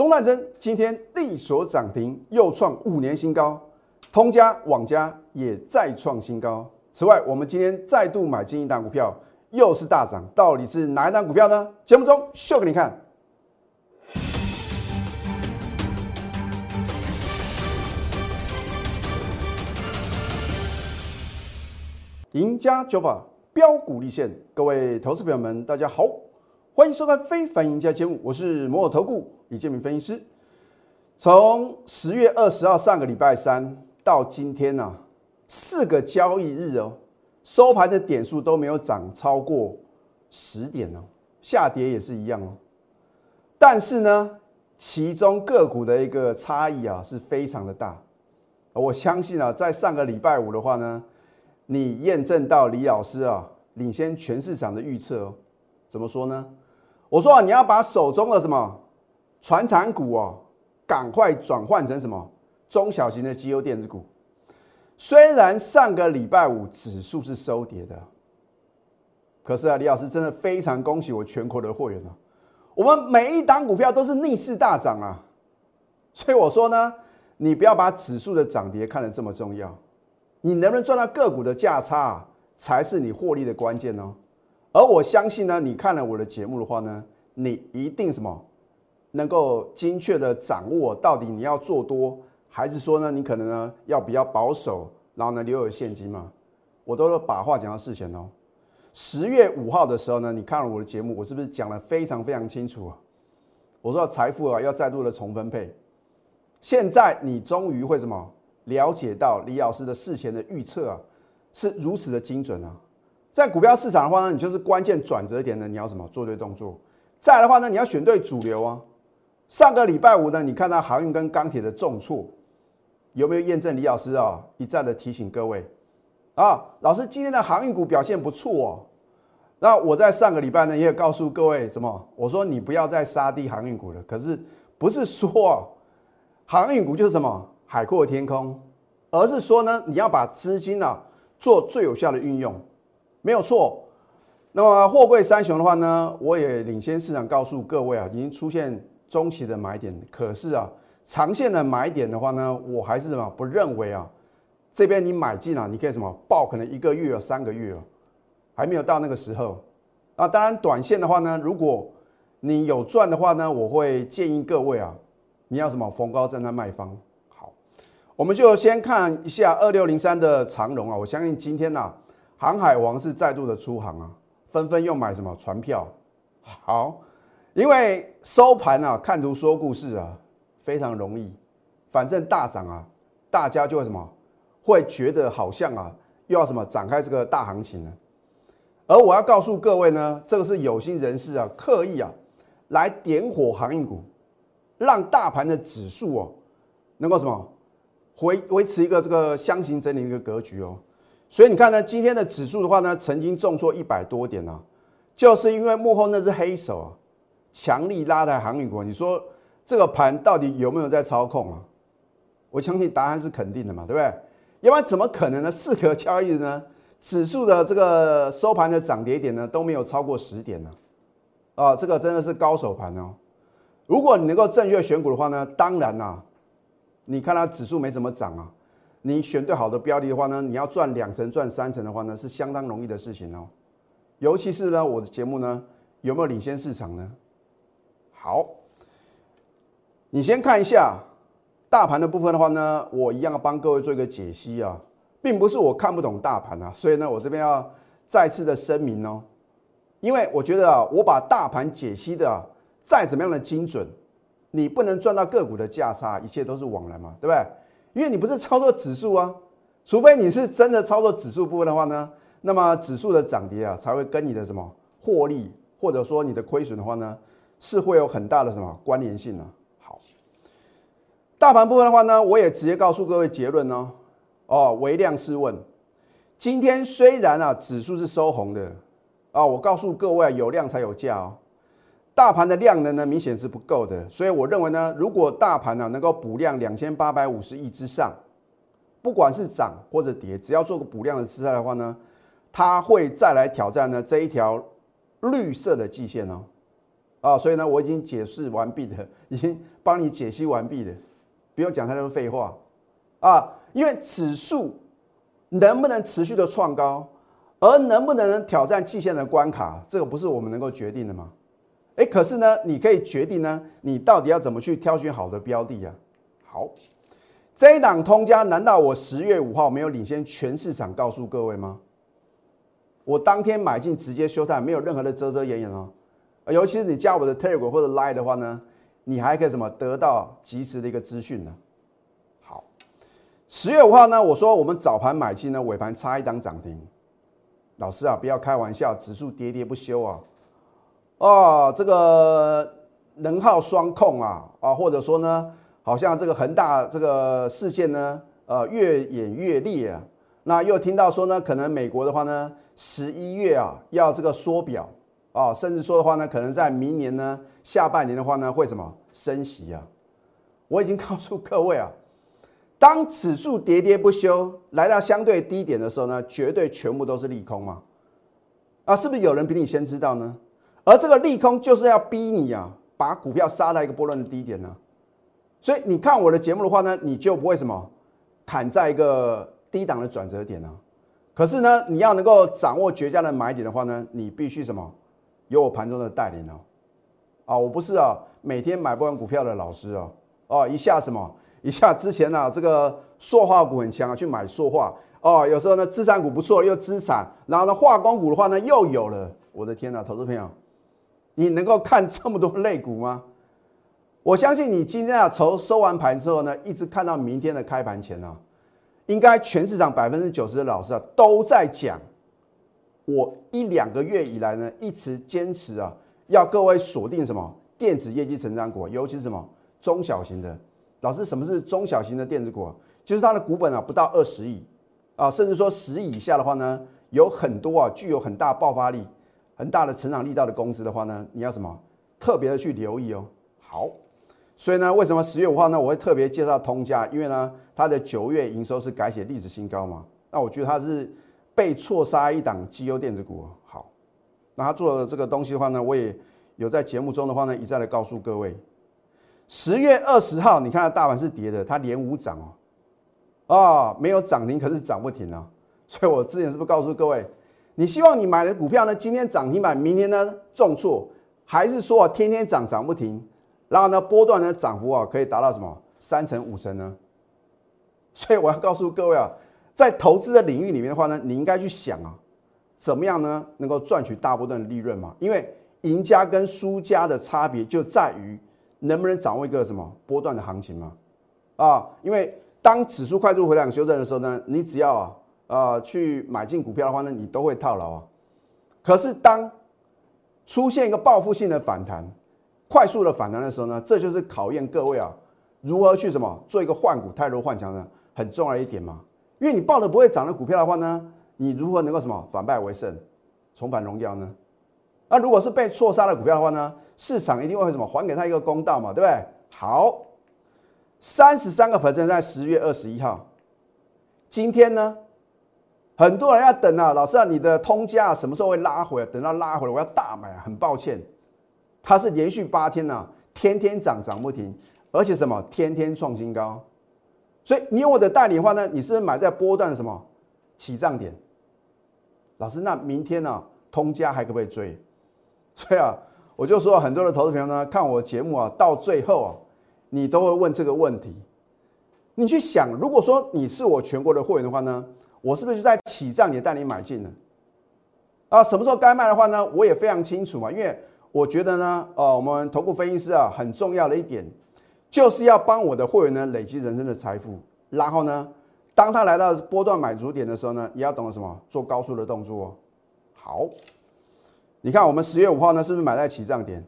中战争今天力所涨停，又创五年新高，通家、网家也再创新高。此外，我们今天再度买进一档股票，又是大涨，到底是哪一档股票呢？节目中秀给你看。赢家九法标股立现，各位投资朋友们，大家好，欢迎收看《非凡赢家》节目，我是摩尔投顾李建明分析师。从十月二十号上个礼拜三到今天呢、四个交易日哦，收盘的点数都没有涨超过十点哦，下跌也是一样哦。但是呢，其中个股的一个差异啊是非常的大。我相信啊，在上个礼拜五的话呢，你验证到李老师啊领先全市场的预测哦。怎么说呢？我说啊，你要把手中的什么船产股哦，赶快转换成什么中小型的绩优电子股。虽然上个礼拜五指数是收跌的，可是啊，李老师真的非常恭喜我全国的会员啊，我们每一档股票都是逆势大涨啊。所以我说呢，你不要把指数的涨跌看得这么重要，你能不能赚到个股的价差、才是你获利的关键哦。而我相信呢，你看了我的节目的话呢，你一定什么能够精确的掌握到底你要做多，还是说呢，你可能呢要比较保守，然后呢留有现金嘛？我都把话讲到事前哦。十月五号的时候呢，你看了我的节目，我是不是讲的非常非常清楚啊？我说财富啊要再度的重分配。现在你终于会什么了解到李老师的事前的预测啊是如此的精准啊！在股票市场的话呢，你就是关键转折点呢，你要什么做对动作。再来的话呢，你要选对主流啊。上个礼拜五呢，你看到航运跟钢铁的重挫，有没有验证李老师啊一再的提醒各位啊？老师今天的航运股表现不错哦。那我在上个礼拜呢，也有告诉各位什么？我说你不要再杀低航运股了。可是不是说航运股就是什么海阔天空，而是说呢，你要把资金啊做最有效的运用。没有错。那么货柜三雄的话呢，我也领先市场告诉各位啊，已经出现中期的买点。可是啊，长线的买点的话呢，我还是什么不认为啊，这边你买进啊，你可以什么报可能一个月、三个月哦，还没有到那个时候。那，当然短线的话呢，如果你有赚的话呢，我会建议各位啊，你要什么逢高站在卖方。好，我们就先看一下二六零三的长荣啊，我相信今天呐、航海王是再度的出航啊，纷纷又买什么船票？好，因为收盘啊，看图说故事啊，非常容易，反正大涨啊，大家就会什么，会觉得好像啊，又要什么展开这个大行情了。而我要告诉各位呢，这个是有心人士啊，刻意啊，来点火航运股，让大盘的指数哦，能够什么维维持一个这个箱型整理的一个格局哦。所以你看呢，今天的指数的话呢，曾经重挫一百多点啊，就是因为幕后那只黑手啊，强力拉抬航运股。你说这个盘到底有没有在操控啊？我相信答案是肯定的嘛，对不对？要不然怎么可能呢？四个交易日呢，指数的这个收盘的涨跌点呢都没有超过十点呢、啊，这个真的是高手盘哦。如果你能够正确选股的话呢，当然啦、你看它指数没怎么涨啊。你选对好的标的的话呢，你要赚两成、赚三成的话呢，是相当容易的事情哦。尤其是呢，我的节目呢有没有领先市场呢？好，你先看一下大盘的部分的话呢，我一样帮各位做一个解析啊，并不是我看不懂大盘啊，所以呢，我这边要再次的声明哦，因为我觉得啊，我把大盘解析的、再怎么样的精准，你不能赚到个股的价差，一切都是往来嘛，对不对？因为你不是操作指数啊，除非你是真的操作指数部分的话呢，那么指数的涨跌啊，才会跟你的什么获利或者说你的亏损的话呢，是会有很大的什么关联性呢、好，大盘部分的话呢，我也直接告诉各位结论哦，哦，微量试问，今天虽然啊指数是收红的啊，我告诉各位啊，有量才有价哦。大盘的量能呢，明显是不够的，所以我认为呢，如果大盘呢、能够补量两千八百五十亿之上，不管是涨或者跌，只要做个补量的姿态的话呢，它会再来挑战呢这一条绿色的季线哦。啊，所以呢，我已经解释完毕的，已经帮你解析完毕的，不用讲太多废话啊。因为指数能不能持续的创高，而能不能挑战季线的关卡，这个不是我们能够决定的吗？哎，可是呢，你可以决定呢，你到底要怎么去挑选好的标的啊？好，这一档通家，难道我十月五号没有领先全市场告诉各位吗？我当天买进直接休态，没有任何的遮遮掩掩哦。尤其是你加我的 Telegram 或者 Line 的话呢，你还可以什么得到及时的一个资讯呢？好，十月五号呢，我说我们早盘买进呢，尾盘差一档涨停。老师啊，不要开玩笑，指数跌跌不休啊！哦，这个能耗双控啊啊，或者说呢，好像这个恒大这个事件呢，呃，越演越烈啊。那又听到说呢，可能美国的话呢，十一月啊要这个缩表。啊，甚至说的话呢，可能在明年呢下半年的话呢，会什么升息啊？我已经告诉各位啊，当指数喋喋不休来到相对低点的时候呢，绝对全部都是利空嘛。啊，是不是有人比你先知道呢？而这个利空就是要逼你啊，把股票杀到一个波段的低点呢。所以你看我的节目的话呢，你就不会什么砍在一个低档的转折点啊。可是呢，你要能够掌握绝佳的买点的话呢，你必须什么？有我盘中的带领哦，啊，我不是啊，每天买不完股票的老师哦，哦，一下什么，一下之前呢，这个塑化股很强啊，去买塑化哦，有时候呢，资产股不错又资产，然后呢，化工股的话呢又有了，我的天呐，投资朋友，你能够看这么多类股吗？我相信你今天啊，从收完盘之后呢，一直看到明天的开盘前啊，应该全市场百分之九十的老师啊都在讲。我一两个月以来呢，一直坚持啊，要各位锁定什么电子业绩成长股，尤其是什么中小型的。老师，什么是中小型的电子股？就是它的股本啊不到二十亿啊，甚至说十亿以下的话呢，有很多啊具有很大爆发力、很大的成长力道的公司的话呢，你要什么特别的去留意哦。好，所以呢，为什么十月五号呢，我会特别介绍通家？因为呢，它的九月营收是改写历史新高嘛。那我觉得它是。被错杀一档绩优电子股，好，那他做的这个东西的话呢，我也有在节目中的话呢，一再的告诉各位，十月二十号，你看到大盘是跌的，它连五涨哦，啊，没有涨停，可是涨不停啊，所以我之前是不是告诉各位，你希望你买的股票呢，今天涨停板，明天呢重挫，还是说天天涨涨不停，然后呢波段的涨幅啊可以达到什么三成五成呢？所以我要告诉各位啊。在投资的领域里面的话呢，你应该去想啊，怎么样呢能够赚取大部分的利润嘛？因为赢家跟输家的差别就在于能不能掌握一个什么波段的行情嘛？啊，因为当指数快速回档修正的时候呢，你只要啊呃去买进股票的话呢，你都会套牢啊。可是当出现一个报复性的反弹，快速的反弹的时候呢，这就是考验各位啊如何去什么做一个换股、泰弱换强的很重要的一点嘛。因为你抱的不会涨的股票的话呢，你如何能够什么反败为胜，重返荣耀呢？那如果是被错杀的股票的话呢，市场一定会什么还给他一个公道嘛，对不对？好，三十三个百分在十月二十一号，今天呢，很多人要等啊，老师啊，你的通价什么时候会拉回来？等到拉回来，我要大买啊！很抱歉，它是连续八天呢，天天涨涨不停，而且什么天天创新高。所以你有我的代理的话呢，你是买在波段什么起涨点？老师，那明天呢，通家还可不可以追？所以啊，我就说很多的投资朋友呢，看我节目啊，到最后啊，你都会问这个问题。你去想，如果说你是我全国的会员的话呢，我是不是就在起涨点带你买进呢？啊，什么时候该卖的话呢，我也非常清楚嘛，因为我觉得呢，呃，我们投顾分析师啊，很重要的一点。就是要帮我的会员呢累积人生的财富，然后呢，当他来到波段买足点的时候呢，也要懂得什么做高速的动作哦。好，你看我们十月五号呢，是不是买在起涨点？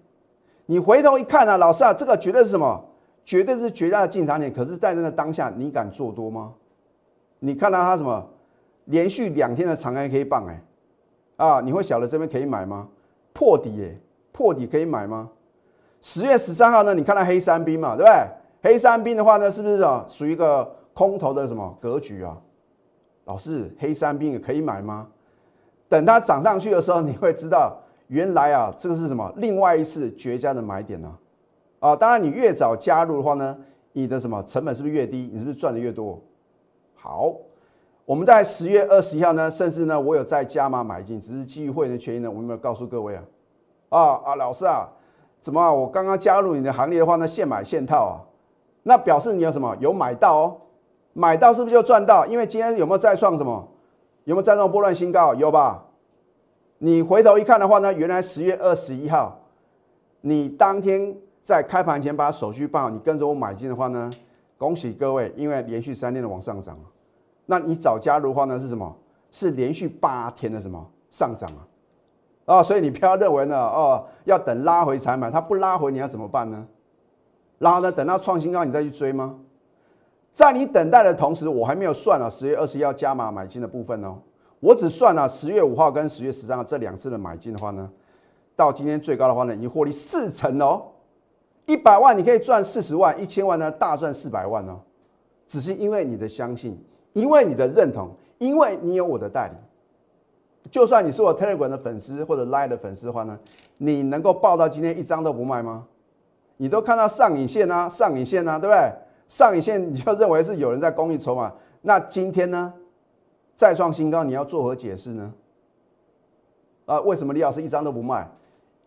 你回头一看啊，老师啊，这个绝对是什么？绝对是绝佳的进场点。可是，在那个当下，你敢做多吗？你看到它什么？连续两天的长 A K 棒哎，啊，你会晓得这边可以买吗？破底哎，破底可以买吗？十月十三号呢？你看到黑三兵嘛，对不对？黑三兵的话呢，是不是啊？属于一个空头的什么格局啊？老师，黑三兵也可以买吗？等它涨上去的时候，你会知道原来啊，这个是什么？另外一次绝佳的买点呢？啊，当然你越早加入的话呢，你的什么成本是不是越低？你是不是赚的越多？好，我们在十月二十一号呢，甚至呢，我有在加码买进，只是基于会员的权益呢，我有没有告诉各位啊？啊啊，老师啊，怎么啊？我刚刚加入你的行列的话呢，现买现套啊，那表示你有什么？有买到哦，买到是不是就赚到？因为今天有没有再创什么？有没有再创波段新高？有吧？你回头一看的话呢，原来十月二十一号，你当天在开盘前把手续办好，你跟着我买进的话呢，恭喜各位，因为连续三天的往上涨那你早加入的话呢是什么？是连续八天的什么上涨啊？啊，所以你不要认为呢，哦，要等拉回才买，它不拉回你要怎么办呢？然后呢，等到创新高你再去追吗？在你等待的同时，我还没有算啊，十月二十一号加码买进的部分哦。我只算了十月五号跟十月十三号这两次的买进的话呢，到今天最高的话呢，已经获利四成哦，一百万你可以赚四十万，一千万呢大赚四百万哦，只是因为你的相信，因为你的认同，因为你有我的代理，就算你是我 Telegram 的粉丝或者 Line 的粉丝的话呢，你能够报到今天一张都不卖吗？你都看到上影线啊，上影线啊，对不对？上影线你就认为是有人在公益筹码，那今天呢？再创新高，你要作何解释呢？啊，为什么李老师一张都不卖？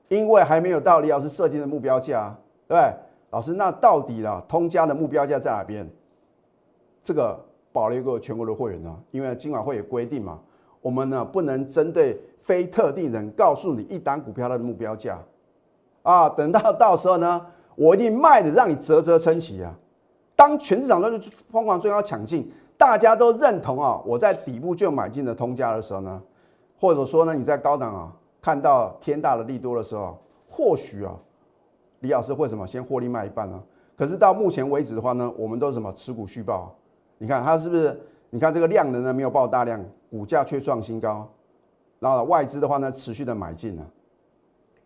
因为还没有到李老师设定的目标价，啊对不对？老师，那到底呢？通家的目标价在哪边？这个保留个全国的会员呢？因为今晚会有规定嘛，我们呢不能针对非特定人告诉你一单股票它的目标价啊。等到到时候呢，我一定卖的让你啧啧称奇啊！当全市场都是疯狂追高抢进。大家都认同啊，我在底部就买进了通家的时候呢，或者说呢，你在高档啊看到天大的利多的时候，或许啊，李老师会什么先获利卖一半呢？可是到目前为止的话呢，我们都是什么持股续报？你看它是不是？你看这个量能呢没有爆大量，股价却创新高，然后外资的话呢持续的买进啊。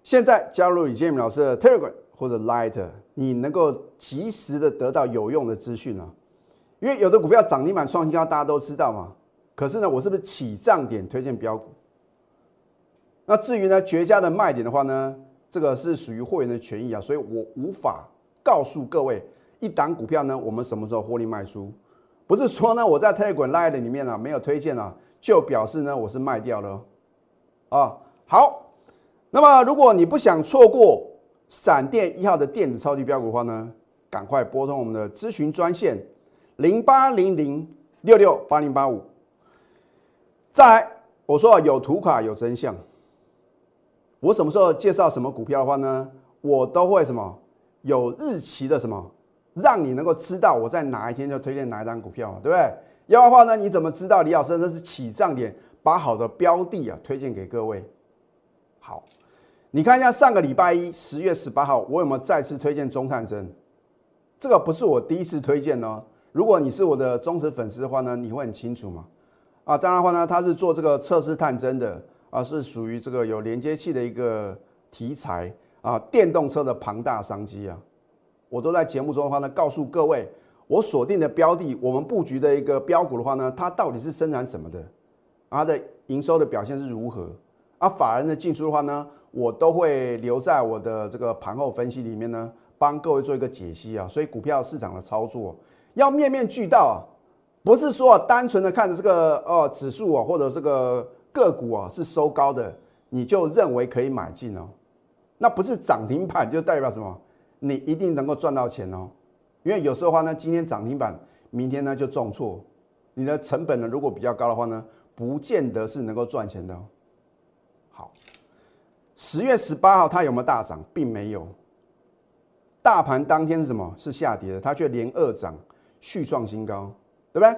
现在加入李建明老师的 Telegram 或者 Light，你能够及时的得到有用的资讯啊。因为有的股票涨停板创新高，大家都知道嘛。可是呢，我是不是起涨点推荐标股？那至于呢绝佳的卖点的话呢，这个是属于会员的权益啊，所以我无法告诉各位一档股票呢，我们什么时候获利卖出？不是说呢我在 Telegram Live 里面呢没有推荐啊，就表示呢我是卖掉了啊。好，那么如果你不想错过闪电一号的电子超级标股的话呢，赶快拨通我们的咨询专线。零八零零六六八零八五，再来，我说，有图卡有真相。我什么时候介绍什么股票的话呢，我都会什么有日期的什么，让你能够知道我在哪一天就推荐哪一张股票，对不对？要的话呢，你怎么知道李老师那是起涨点，把好的标的啊推荐给各位？好，你看一下上个礼拜一十月十八号，我有没有再次推荐中探针？这个不是我第一次推荐哦。如果你是我的忠实粉丝的话呢，你会很清楚嘛？啊，当然的话呢，它是做这个测试探针的啊，是属于这个有连接器的一个题材啊，电动车的庞大商机啊。我都在节目中的话呢，告诉各位，我锁定的标的，我们布局的一个标股的话呢，它到底是生产什么的？它的营收的表现是如何？啊，法人的进出的话呢，我都会留在我的这个盘后分析里面呢，帮各位做一个解析啊。所以股票市场的操作。要面面俱到啊，不是说单纯的看着这个哦指数啊或者这个个股啊是收高的，你就认为可以买进哦，那不是涨停板就代表什么？你一定能够赚到钱哦，因为有时候话呢，今天涨停板，明天呢就重挫，你的成本呢如果比较高的话呢，不见得是能够赚钱的。好，十月十八号它有没有大涨？并没有，大盘当天是什么？是下跌的，它却连二涨。续创新高，对不对？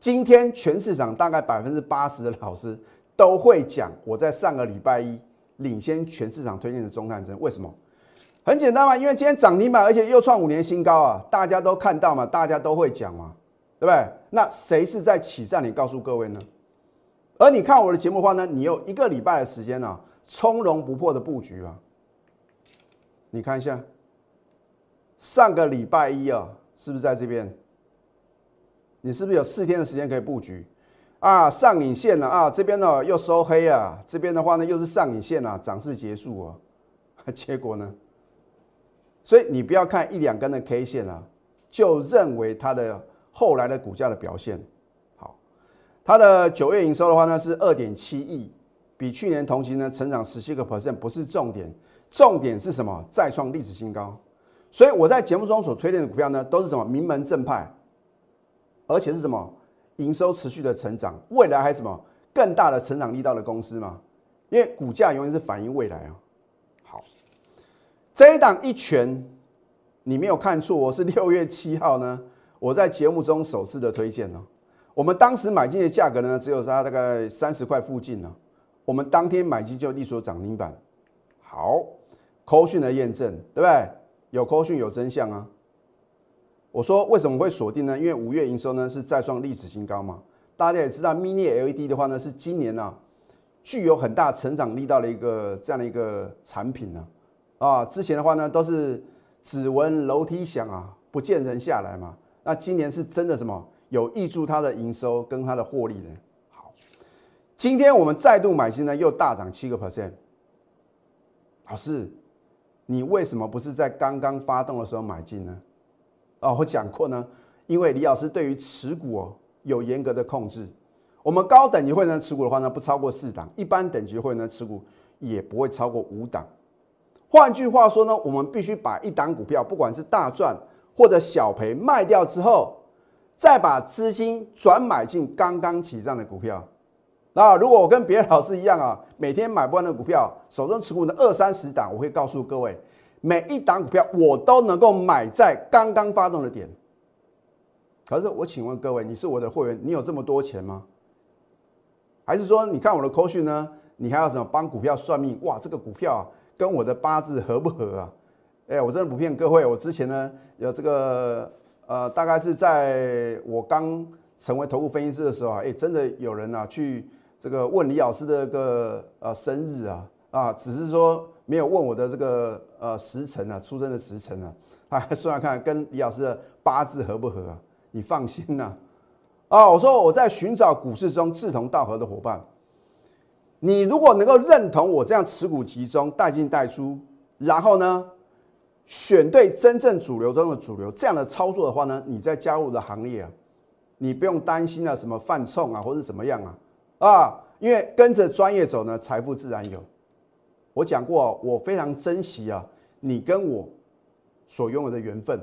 今天全市场大概百分之八十的老师都会讲，我在上个礼拜一领先全市场推荐的中探针，为什么？很简单嘛，因为今天涨停板，而且又创五年新高啊，大家都看到嘛，大家都会讲嘛，对不对？那谁是在起站？你告诉各位呢？而你看我的节目的话呢，你有一个礼拜的时间呢，从容不迫的布局啊，你看一下，上个礼拜一啊。是不是在这边？你是不是有四天的时间可以布局？啊，上影线了啊，这边呢又收黑啊，这边的话呢又是上影线啊，涨势结束啊，结果呢？所以你不要看一两根的 K 线啊，就认为它的后来的股价的表现好。它的九月营收的话呢是二点七亿，比去年同期呢成长十七个 percent，不是重点，重点是什么？再创历史新高。所以我在节目中所推荐的股票呢，都是什么名门正派，而且是什么？营收持续的成长，未来还什么更大的成长力道的公司嘛？因为股价永远是反映未来啊。这一档一拳，你没有看错，我是 六月七号呢，我在节目中首次的推荐呢。我们当时买进的价格呢，只有它大概三十块附近呢。我们当天买进就立所涨停板。好，扣讯的验证，对不对？有扣讯有真相啊。我说为什么会锁定呢？因为五月营收呢是再创历史新高嘛。大家也知道，Mini LED 的话呢是今年呢具有很大成长力道的一个这样的一个产品呢。啊，啊之前的话呢都是只闻楼梯响啊，不见人下来嘛。那今年是真的什么有益助它的营收跟它的获利呢？好，今天我们再度买进呢，又大涨七个 percent。老师，你为什么不是在刚刚发动的时候买进呢？啊，我讲过呢，因为李老师对于持股哦有严格的控制。我们高等级会呢持股的话呢不超过四档，一般等级会呢持股也不会超过五档。换句话说呢，我们必须把一档股票，不管是大赚或者小赔卖掉之后，再把资金转买进刚刚起涨的股票。那如果我跟别的老师一样啊，每天买不完的股票，手中持股的二三十档，我会告诉各位。每一档股票我都能够买在刚刚发动的点，可是我请问各位，你是我的会员，你有这么多钱吗？还是说你看我的口讯呢？你还要什么帮股票算命？哇，这个股票啊跟我的八字合不合啊？哎，我真的不骗各位，我之前呢有这个呃，大概是在我刚成为头部分析师的时候啊，哎，真的有人啊去这个问李老师的个呃生日啊啊，只是说。没有问我的这个呃时辰啊，出生的时辰啊，啊，算算看跟李老师的八字合不合啊？你放心呐，啊，我说我在寻找股市中志同道合的伙伴，你如果能够认同我这样持股集中、带进带出，然后呢，选对真正主流中的主流这样的操作的话呢，你再加入的行业啊，你不用担心啊什么犯冲啊或者怎么样啊，啊，因为跟着专业走呢，财富自然有。我讲过，我非常珍惜啊，你跟我所拥有的缘分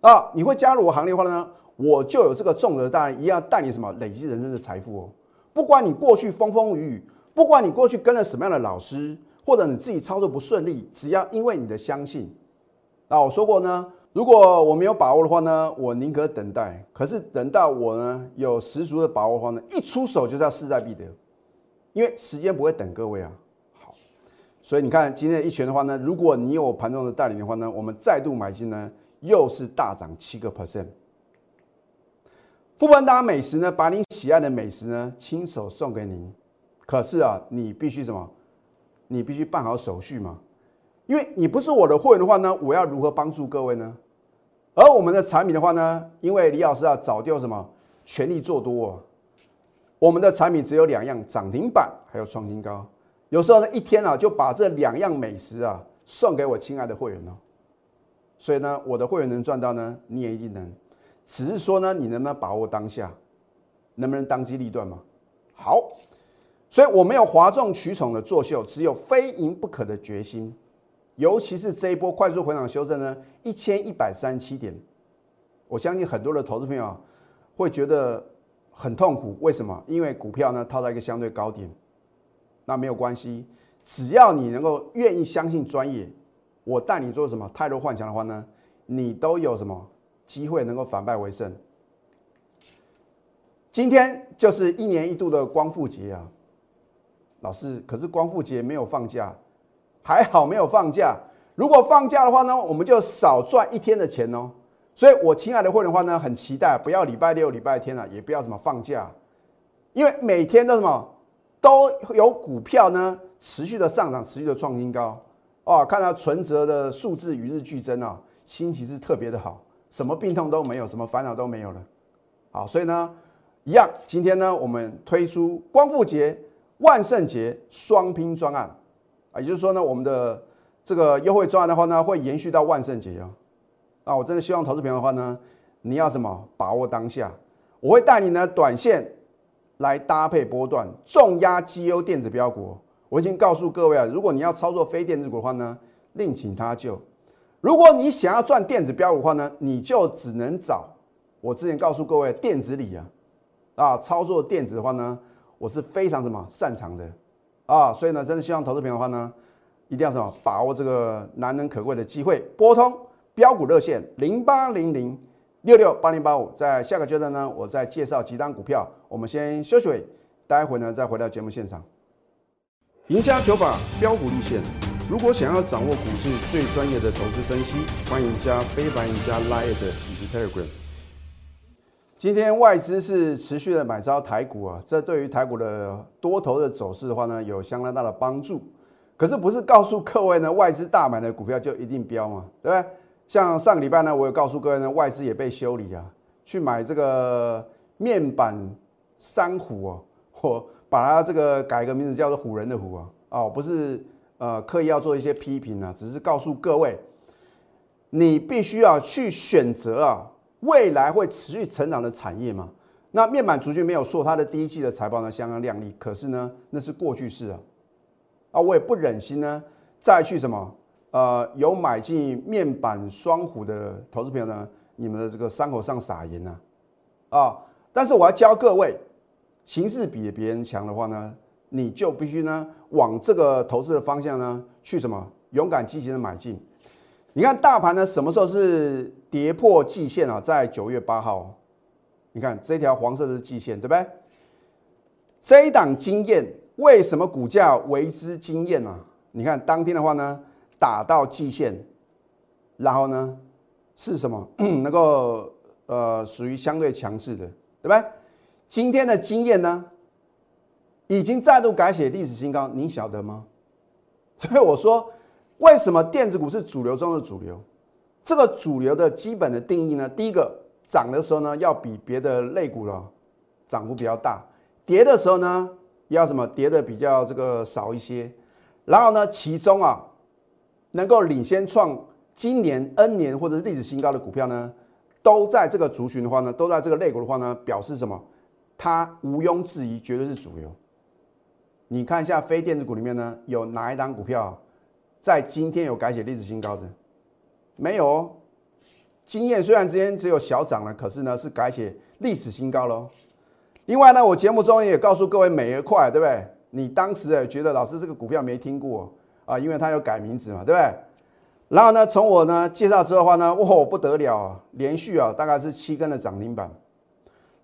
啊，你会加入我行列的话呢，我就有这个重责大任，一样带你什么累积人生的财富哦。不管你过去风风雨雨，不管你过去跟了什么样的老师，或者你自己操作不顺利，只要因为你的相信啊，我说过呢，如果我没有把握的话呢，我宁可等待。可是等到我呢有十足的把握的话呢，一出手就是要势在必得，因为时间不会等各位啊。好所以你看今天一拳的话呢，如果你有盘中的带领的话呢，我们再度买进呢，又是大涨七个 percent。富邦达美食呢，把你喜爱的美食呢，亲手送给您。可是啊，你必须什么？你必须办好手续嘛。因为你不是我的会员的话呢，我要如何帮助各位呢？而我们的产品的话呢，因为李老师啊，早就什么全力做多，我们的产品只有两样：涨停板还有创新高。有时候呢，一天啊就把这两样美食啊送给我亲爱的会员哦，所以呢，我的会员能赚到呢，你也一定能。只是说呢，你能不能把握当下，能不能当机立断嘛？好，所以我没有哗众取宠的作秀，只有非赢不可的决心。尤其是这一波快速回档修正呢，一千一百三十七点，我相信很多的投资朋友会觉得很痛苦。为什么？因为股票呢套在一个相对高点。那没有关系，只要你能够愿意相信专业，我带你做什么太多幻想的话呢，你都有什么机会能够反败为胜。今天就是一年一度的光复节啊，老师，可是光复节没有放假，还好没有放假。如果放假的话呢，我们就少赚一天的钱哦。所以，我亲爱的会员的话呢，很期待，不要礼拜六、礼拜天啊，也不要什么放假，因为每天都什么。都有股票呢，持续的上涨，持续的创新高哦。看到存折的数字与日俱增啊，心情是特别的好，什么病痛都没有，什么烦恼都没有了。好，所以呢，一样，今天呢，我们推出光复节、万圣节双拼专案啊，也就是说呢，我们的这个优惠专案的话呢，会延续到万圣节哦。啊，我真的希望投资朋友的话呢，你要什么把握当下？我会带你呢短线来搭配波段重压绩优电子标股。我已经告诉各位啊，如果你要操作非电子股的话呢，另请他救；如果你想要赚电子标股的话呢，你就只能找我之前告诉各位电子里啊，啊，操作电子的话呢，我是非常什么擅长的啊，所以呢，真的希望投资朋友的话呢，一定要什么把握这个难能可贵的机会，拨通。标股热线零八零零六六八零八五，在下个阶段呢，我再介绍几档股票。我们先休息，待会呢再回到节目现场。赢家九法标股立线，如果想要掌握股市最专业的投资分析，欢迎加非凡、赢家 Line 以及 Telegram。今天外资是持续的买招台股啊，这对于台股的多头的走势的话呢，有相当大的帮助。可是不是告诉各位呢，外资大买的股票就一定标嘛，对不对？像上个礼拜呢，我有告诉各位呢，外资也被修理啊，去买这个面板三虎哦，我把它这个改个名字叫做虎人的虎啊，哦，不是呃刻意要做一些批评啊，只是告诉各位，你必须要去选择啊，未来会持续成长的产业嘛。那面板族群没有错，它的第一季的财报呢相当亮丽，可是呢那是过去式啊，啊，我也不忍心呢再去什么。呃，有买进面板双虎的投资朋友呢，你们的这个伤口上撒盐啊，啊！但是我要教各位，形势比别人强的话呢，你就必须呢往这个投资的方向呢去什么勇敢积极的买进。你看大盘呢什么时候是跌破季线啊？在九月八号，你看这条黄色的是季线，对不对？这一档经验为什么股价为之惊艳呢？你看当天的话呢？打到季线，然后呢，是什么 能够呃属于相对强势的，对不对？今天的经验呢，已经再度改写历史新高，您晓得吗？所以我说，为什么电子股是主流中的主流？这个主流的基本的定义呢，第一个涨的时候呢，要比别的类股了涨幅比较大；跌的时候呢，要什么跌的比较这个少一些。然后呢，其中啊。能够领先创今年 N 年或者是历史新高的股票呢，都在这个族群的话呢，都在这个类股的话呢，表示什么？它毋庸置疑，绝对是主流。你看一下非电子股里面呢，有哪一档股票在今天有改写历史新高的？没有哦。经验虽然之间只有小涨了，可是呢是改写历史新高喽。另外呢，我节目中也告诉各位美而快，对不对？你当时也觉得老师这个股票没听过。啊，因为它有改名字嘛，对不对？然后呢，从我呢介绍之后的话呢，哇，不得了，连续啊大概是七根的涨停板。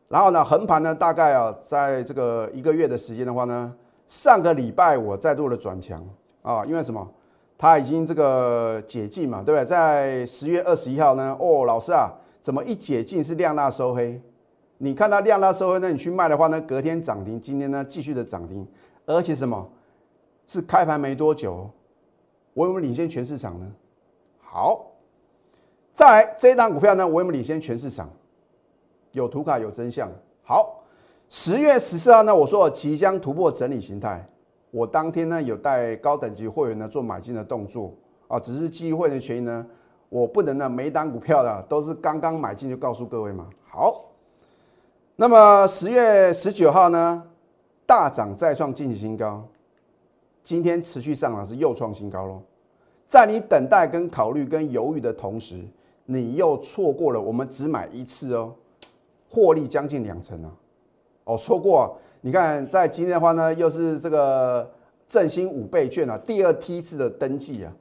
然后呢，横盘呢大概啊在这个一个月的时间的话呢，上个礼拜我再度的转强啊，因为什么？它已经这个解禁嘛，对不对？在十月二十一号呢，哦，老师啊，怎么一解禁是量大收黑？你看到量大收黑，那你去卖的话呢，隔天涨停，今天呢继续的涨停，而且什么？是开盘没多久，我有没有领先全市场呢？好，再来这一档股票呢，我有没有领先全市场？有图卡有真相。好，十月十四号呢，我说我即将突破整理形态，我当天呢有带高等级会员呢做买进的动作啊，只是基于会员的权益呢，我不能呢每单股票的都是刚刚买进就告诉各位嘛。好，那么十月十九号呢，大涨再创近期新高。今天持续上涨是又创新高喽，在你等待、跟考虑、跟犹豫的同时，你又错过了我们只买一次哦，获利将近两成啊！哦，错过，你看在今天的话呢，又是这个振兴五倍券啊，第二梯次的登记啊，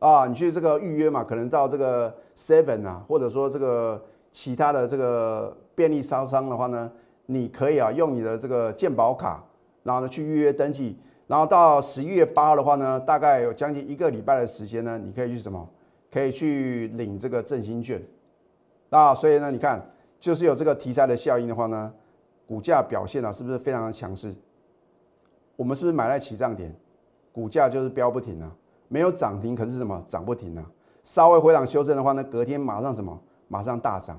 啊，你去这个预约嘛，可能到这个 Seven 啊，或者说这个其他的这个便利商商的话呢，你可以啊用你的这个健保卡，然后呢去预约登记。然后到十一月八号的话呢，大概有将近一个礼拜的时间呢，你可以去什么？可以去领这个振兴券。那所以呢，你看，就是有这个题材的效应的话呢，股价表现啊，是不是非常的强势？我们是不是买在起涨点？股价就是飙不停啊，没有涨停，可是什么涨不停啊？稍微回档修正的话呢，隔天马上什么？马上大涨。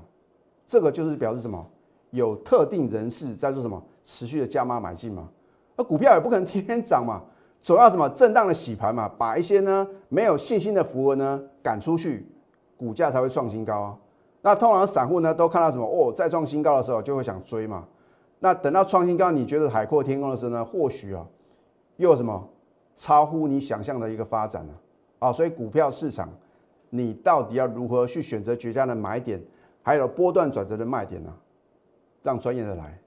这个就是表示什么？有特定人士在做什么持续的加码买进嘛？那股票也不可能天天涨嘛，总要什么震荡的洗盘嘛，把一些呢没有信心的符文呢赶出去，股价才会创新高啊。那通常散户呢都看到什么哦，再创新高的时候就会想追嘛。那等到创新高，你觉得海阔天空的时候呢，或许啊又有什么超乎你想象的一个发展了啊。所以股票市场，你到底要如何去选择绝佳的买点，还有波段转折的卖点呢？让专业的来，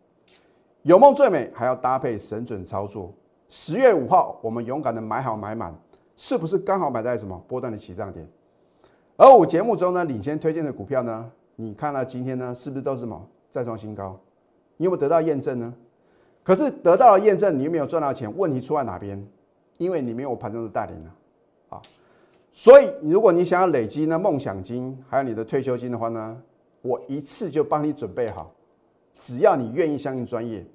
有梦最美，还要搭配神准操作。十月五号，我们勇敢的买好买满，是不是刚好买在什么波段的起涨点？而我节目中呢，领先推荐的股票呢，你看到今天呢，是不是都是什么再创新高？你有没有得到验证呢？可是得到了验证，你有没有赚到钱？问题出在哪边？因为你没有盘中的带领呢，啊，所以如果你想要累积那梦想金，还有你的退休金的话呢，我一次就帮你准备好。只要你愿意相信专业，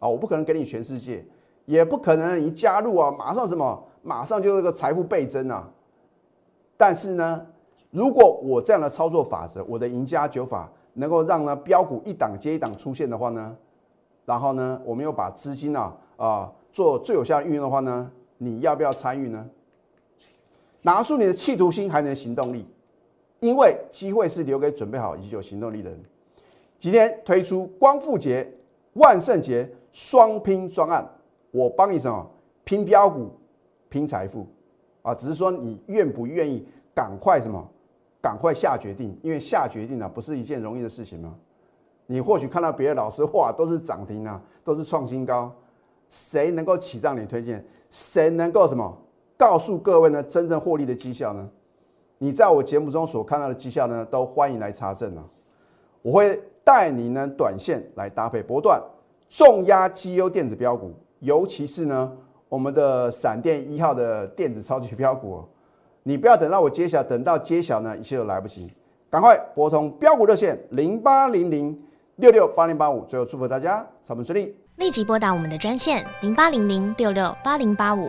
啊，我不可能给你全世界，也不可能你加入啊，马上什么，马上就这个财富倍增啊。但是呢，如果我这样的操作法则，我的赢家九法能够让呢标股一档接一档出现的话呢，然后呢，我们又把资金啊啊做最有效的运用的话呢，你要不要参与呢？拿出你的企图心，还能行动力，因为机会是留给准备好以及有行动力的人。今天推出光复节、万圣节双拼专案，我帮你什么拼标股、拼财富啊？只是说你愿不愿意赶快什么，赶快下决定，因为下决定呢不是一件容易的事情吗？你或许看到别的老师哇都是涨停啊，都是创新高，谁能够起让你推荐？谁能够什么告诉各位呢？真正获利的绩效呢？你在我节目中所看到的绩效呢，都欢迎来查证啊！我会。带你呢，短线来搭配波段重压绩优电子标股，尤其是呢，我们的闪电一号的电子超级标股，你不要等到我揭晓，等到揭晓呢，一切都来不及，赶快拨通标股热线零八零零六六八零八五，最后祝福大家操盘顺利，立即拨打我们的专线零八零零六六八零八五。